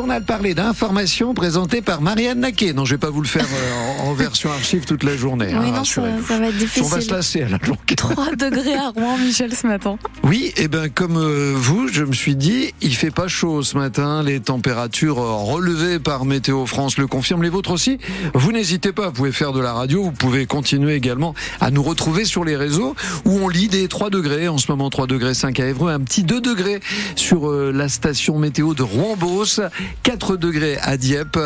journal parlé d'informations présenté par Marianne Naquet. Non, je vais pas vous le faire euh, en, version archive toute la journée. Oui, hein, non, ça, va être difficile. On va se lasser à la longue. 3 degrés à Rouen, Michel, ce matin. Oui, et eh ben comme euh, vous, je me suis dit, il fait pas chaud ce matin. Les températures euh, relevées par Météo France le confirment. Les vôtres aussi. Vous n'hésitez pas, vous pouvez faire de la radio. Vous pouvez continuer également à nous retrouver sur les réseaux où on lit des 3 degrés. En ce moment, 3 degrés 5 à Évreux, un petit 2 degrés sur la station météo de Rouen-Beauce. 4 degrés à Dieppe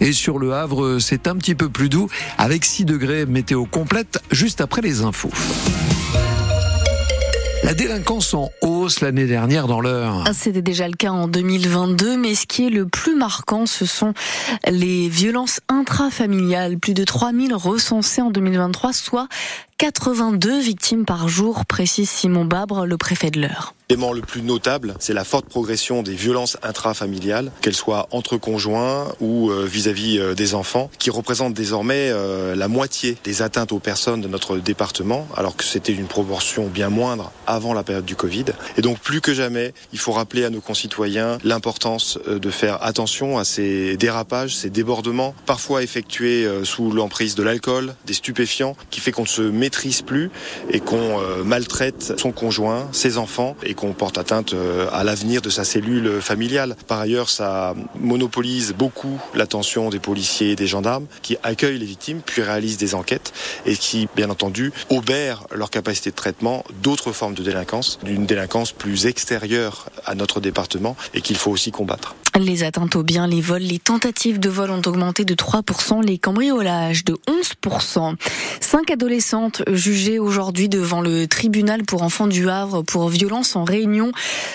et sur le Havre, c'est un petit peu plus doux avec 6 degrés météo complète juste après les infos. La délinquance en hausse l'année dernière dans l'heure. Ah, c'était déjà le cas en 2022, mais ce qui est le plus marquant, ce sont les violences intrafamiliales. Plus de 3000 recensées en 2023, soit 82 victimes par jour, précise Simon Babre, le préfet de l'Eure. L'élément le plus notable, c'est la forte progression des violences intrafamiliales, qu'elles soient entre conjoints ou euh, vis-à-vis euh, des enfants, qui représentent désormais euh, la moitié des atteintes aux personnes de notre département, alors que c'était une proportion bien moindre avant la période du Covid. Et donc plus que jamais, il faut rappeler à nos concitoyens l'importance de faire attention à ces dérapages, ces débordements, parfois effectués sous l'emprise de l'alcool, des stupéfiants, qui fait qu'on ne se maîtrise plus et qu'on maltraite son conjoint, ses enfants et qu'on porte atteinte euh, à l'avenir de sa cellule familiale. Par ailleurs, ça monopolise beaucoup l'attention des policiers et des gendarmes qui accueillent les victimes puis réalisent des enquêtes et qui, bien entendu, obèrent leur capacité de traitement d'autres formes de délinquance, d'une délinquance plus extérieure à notre département et qu'il faut aussi combattre. Les atteintes aux biens, les vols, les tentatives de vol ont augmenté de 3%, les cambriolages de 11%. Cinq adolescentes jugées aujourd'hui devant le tribunal pour enfants du Havre pour violence en réunion.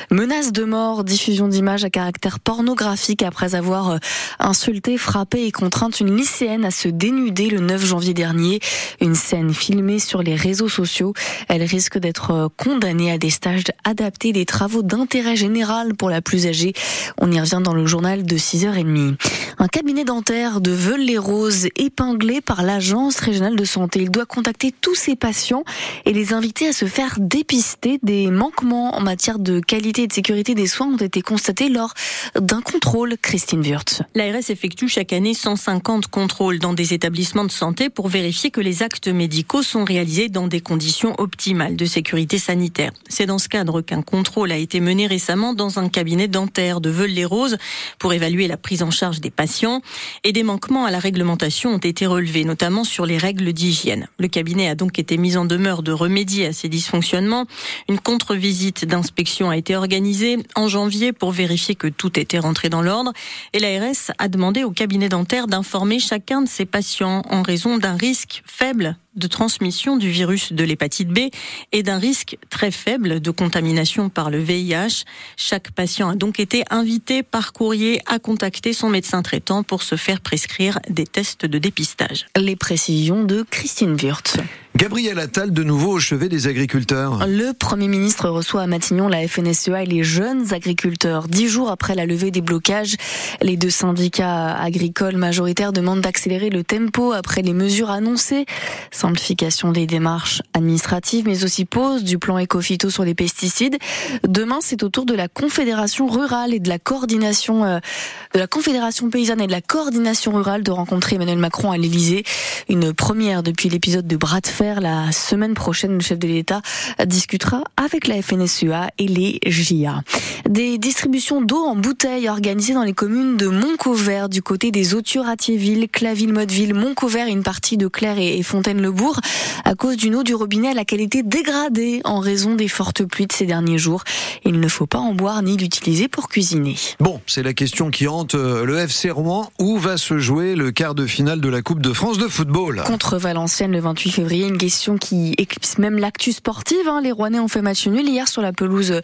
Menace de mort, diffusion d'images à caractère pornographique après avoir euh, insulté, frappé et contraint une lycéenne à se dénuder le 9 janvier dernier. Une scène filmée sur les réseaux sociaux. Elle risque d'être euh, condamnée à des stages adaptés, des travaux d'intérêt général pour la plus âgée. On y revient dans le journal de 6h30. Un cabinet dentaire de Veul-les-Roses épinglé par l'agence régionale de santé. Il doit contacter tous ses patients et les inviter à se faire dépister des manquements en matière de qualité et de sécurité des soins ont été constatés lors d'un contrôle. Christine Wurtz. L'ARS effectue chaque année 150 contrôles dans des établissements de santé pour vérifier que les actes médicaux sont réalisés dans des conditions optimales de sécurité sanitaire. C'est dans ce cadre qu'un contrôle a été mené récemment dans un cabinet dentaire de Veul-les-Roses pour évaluer la prise en charge des patients et des manquements à la réglementation ont été relevés, notamment sur les règles d'hygiène. Le cabinet a donc été mis en demeure de remédier à ces dysfonctionnements. Une contre-visite d'inspection a été organisée en janvier pour vérifier que tout était rentré dans l'ordre et l'ARS a demandé au cabinet dentaire d'informer chacun de ses patients en raison d'un risque faible de transmission du virus de l'hépatite B et d'un risque très faible de contamination par le VIH. Chaque patient a donc été invité par courrier à contacter son médecin traitant pour se faire prescrire des tests de dépistage. Les précisions de Christine Wirtz. Gabriel Attal, de nouveau au chevet des agriculteurs. Le Premier ministre reçoit à Matignon la FNSEA et les jeunes agriculteurs. Dix jours après la levée des blocages, les deux syndicats agricoles majoritaires demandent d'accélérer le tempo après les mesures annoncées. Simplification des démarches administratives, mais aussi pause du plan éco-phyto sur les pesticides. Demain, c'est au tour de la Confédération rurale et de la coordination, euh, de la Confédération paysanne et de la coordination rurale de rencontrer Emmanuel Macron à l'Elysée. Une première depuis l'épisode de bras de fer la semaine prochaine, le chef de l'État discutera avec la FNSEA et les JA. Des distributions d'eau en bouteille organisées dans les communes de Montcouvert du côté des Authieux-Ratierville, Claville-Motteville, Montcouvert et une partie de Claire et Fontaine-le-Bourg à cause d'une eau du robinet à la qualité dégradée en raison des fortes pluies de ces derniers jours. Il ne faut pas en boire ni l'utiliser pour cuisiner. Bon, c'est la question qui hante euh, le FC Rouen. Où va se jouer le quart de finale de la Coupe de France de football? Contre Valenciennes le 28 février, question qui éclipse même l'actu sportive. Hein. Les Rouennais ont fait match nul hier sur la pelouse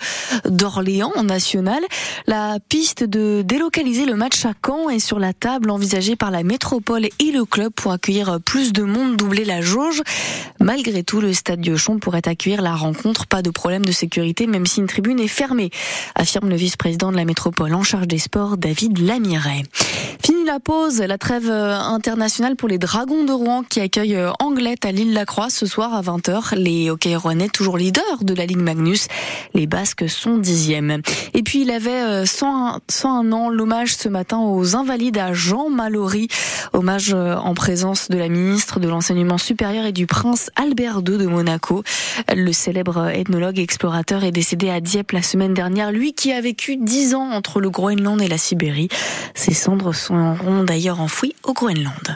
d'Orléans en national. La piste de délocaliser le match à Caen est sur la table envisagée par la métropole et le club pour accueillir plus de monde, doubler la jauge. Malgré tout, le stade Diochon pourrait accueillir la rencontre. Pas de problème de sécurité, même si une tribune est fermée, affirme le vice-président de la métropole en charge des sports, David Lamiret. Fini la pause, la trêve internationale pour les Dragons de Qui accueillent euh, Anglette à l'île Lacroix ce soir à 20h. Les hockey rouennais toujours leaders de la Ligue Magnus. Les Basques sont dixièmes. Et puis il avait 101, 101 ans, l'hommage ce matin aux invalides à Jean Mallory. Hommage en présence de la ministre de l'Enseignement supérieur et du prince Albert II de Monaco. Le célèbre ethnologue et explorateur est décédé à Dieppe la semaine dernière. Lui qui a vécu dix ans entre le Groenland et la Sibérie. Ses cendres seront d'ailleurs enfouies au Groenland.